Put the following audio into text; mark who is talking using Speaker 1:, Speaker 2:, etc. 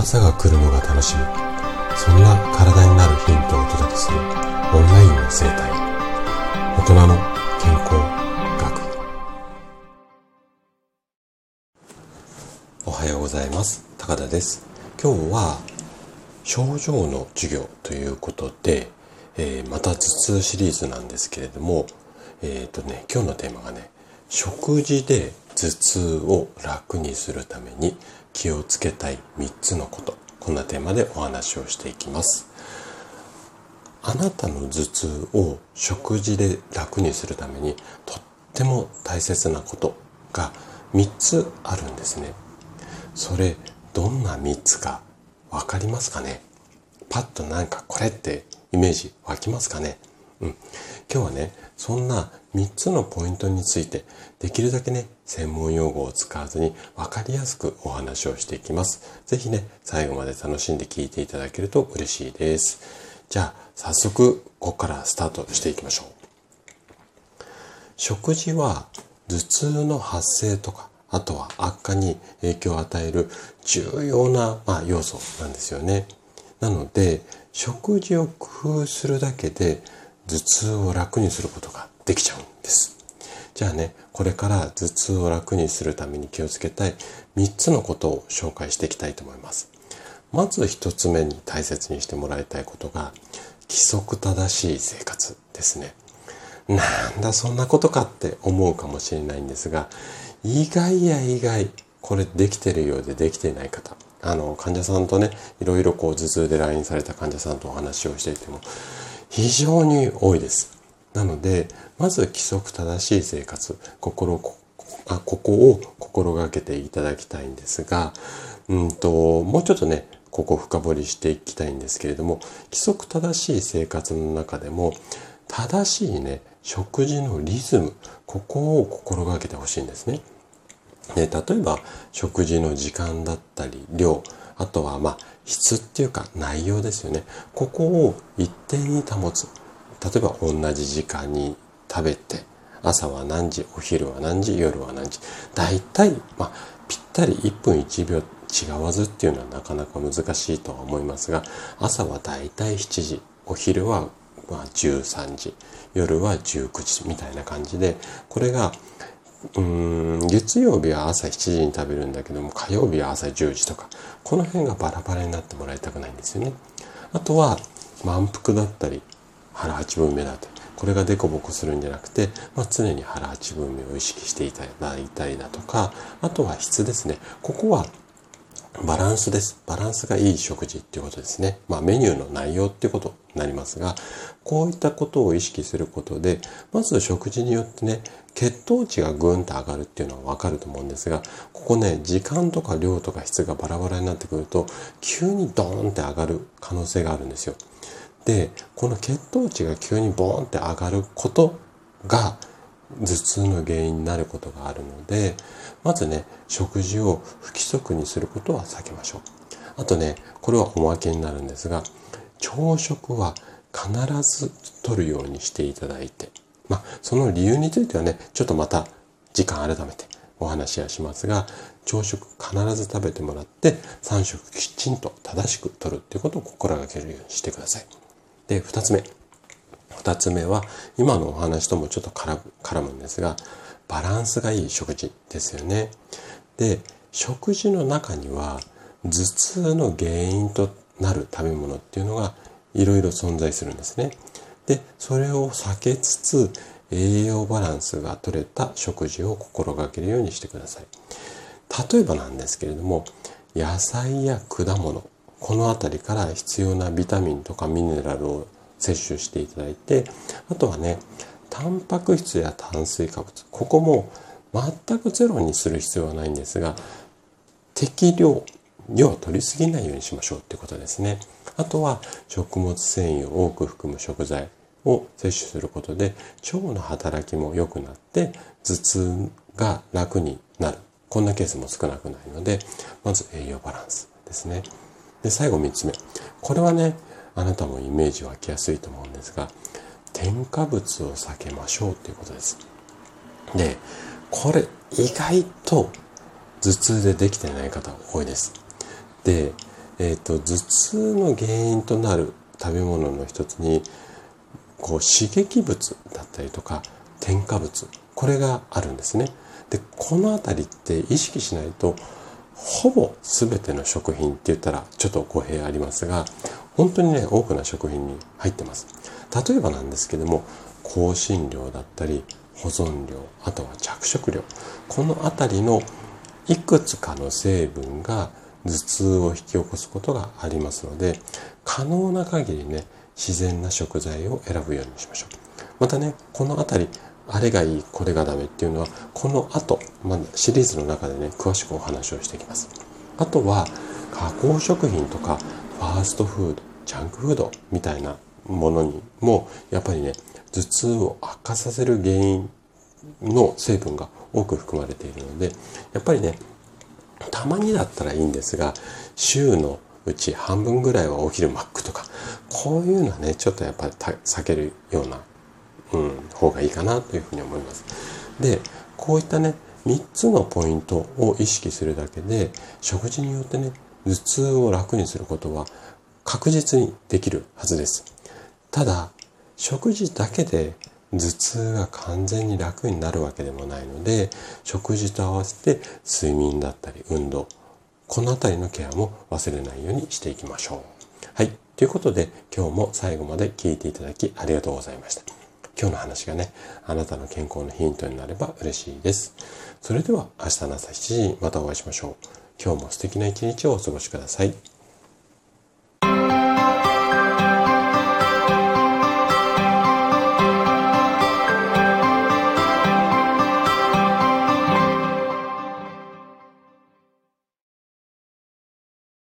Speaker 1: 朝が来るのが楽しみ。そんな体になるヒントをお届けするオンラインの生態。大人の健康学。おはようございます。高田です。今日は症状の授業ということで、えー、また頭痛シリーズなんですけれどもえっ、ー、とね今日のテーマがね食事で頭痛を楽にするために気をつけたい3つのこと。こんなテーマでお話をしていきます。あなたの頭痛を食事で楽にするためにとっても大切なことが3つあるんですね。それどんな3つか分かりますかね？パッとなんかこれってイメージ湧きますかね？うん。今日はね、そんな3つのポイントについて、できるだけね、専門用語を使わずに分かりやすくお話をしていきます。ぜひね、最後まで楽しんで聞いていただけると嬉しいです。じゃあ、早速、ここからスタートしていきましょう。食事は頭痛の発生とか、あとは悪化に影響を与える重要な、まあ、要素なんですよね。なので、食事を工夫するだけで頭痛を楽にすることができちゃうんです。じゃあね、これから頭痛を楽にするために気をつけたい3つのことを紹介していきたいと思います。まず1つ目に大切にしてもらいたいことが規則正しい生活ですね。なんだそんなことかって思うかもしれないんですが、意外や意外、これできてるようでできていない方。あの、患者さんとね、いろいろこう頭痛で来院された患者さんとお話をしていても、非常に多いです。なので、まず規則正しい生活、心、あここを心がけていただきたいんですが、うんと、もうちょっとね、ここ深掘りしていきたいんですけれども、規則正しい生活の中でも、正しいね、食事のリズム、ここを心がけてほしいんですね。で例えば、食事の時間だったり、量、あとはまあ質っていうか内容ですよね。ここを一定に保つ。例えば同じ時間に食べて、朝は何時、お昼は何時、夜は何時。大体、まあ、ぴったり1分1秒違わずっていうのはなかなか難しいとは思いますが、朝は大体7時、お昼はまあ13時、夜は19時みたいな感じで、これがうん月曜日は朝7時に食べるんだけども火曜日は朝10時とかこの辺がバラバラになってもらいたくないんですよね。あとは満腹だったり腹八分目だったりこれがデコボコするんじゃなくて、まあ、常に腹八分目を意識していただいたりだとかあとは質ですね。ここはバランスです。バランスがいい食事っていうことですね。まあメニューの内容っていうことになりますが、こういったことを意識することで、まず食事によってね、血糖値がぐんと上がるっていうのはわかると思うんですが、ここね、時間とか量とか質がバラバラになってくると、急にドーンって上がる可能性があるんですよ。で、この血糖値が急にボーンって上がることが、頭痛の原因になることがあるので、まずね、食事を不規則にすることは避けましょう。あとね、これはおまけになるんですが、朝食は必ず取るようにしていただいて、まあ、その理由についてはね、ちょっとまた時間改めてお話はしますが、朝食必ず食べてもらって、3食きちんと正しく取るっていうことを心がけるようにしてください。で、2つ目。2つ目は今のお話ともちょっと絡むんですがバランスがいい食事ですよね。で食事の中には頭痛の原因となる食べ物っていうのがいろいろ存在するんですね。でそれを避けつつ栄養バランスが取れた食事を心がけるようにしてください。例えばなんですけれども野菜や果物この辺りから必要なビタミンとかミネラルを摂取していただいてあとはねタンパク質や炭水化物ここも全くゼロにする必要はないんですが適量量を取りすぎないようにしましょうってことですね。あとは食物繊維を多く含む食材を摂取することで腸の働きも良くなって頭痛が楽になる。こんなケースも少なくないのでまず栄養バランスですね。で最後3つ目。これはねあなたもイメージ湧きやすいと思うんですが添加物を避けましょうということです。で、これ意外と頭痛でできてない方多いです。で、え、ー、と、頭痛の原因となる食べ物の一つに、こう、刺激物だったりとか、添加物、これがあるんですね。で、このあたりって意識しないと、ほぼ全ての食品って言ったらちょっと語弊ありますが、本当にね、多くの食品に入ってます。例えばなんですけども、香辛料だったり、保存料、あとは着色料。このあたりのいくつかの成分が頭痛を引き起こすことがありますので、可能な限りね、自然な食材を選ぶようにしましょう。またね、このあたり、あれがいい、これがダメっていうのは、この後、まあ、シリーズの中でね、詳しくお話をしていきます。あとは、加工食品とか、ファーストフード、ジャンクフードみたいなものにも、やっぱりね、頭痛を悪化させる原因の成分が多く含まれているので、やっぱりね、たまにだったらいいんですが、週のうち半分ぐらいはお昼マックとか、こういうのはね、ちょっとやっぱり避けるようなうん、方がいいかなというふうに思います。で、こういったね、3つのポイントを意識するだけで、食事によってね、頭痛を楽にすることは確実にできるはずです。ただ、食事だけで頭痛が完全に楽になるわけでもないので、食事と合わせて睡眠だったり運動、このあたりのケアも忘れないようにしていきましょう。はい。ということで、今日も最後まで聞いていただきありがとうございました。今日の話がね、あなたの健康のヒントになれば嬉しいです。それでは明日の朝7時にまたお会いしましょう。今日も素敵な一日をお過ごしください。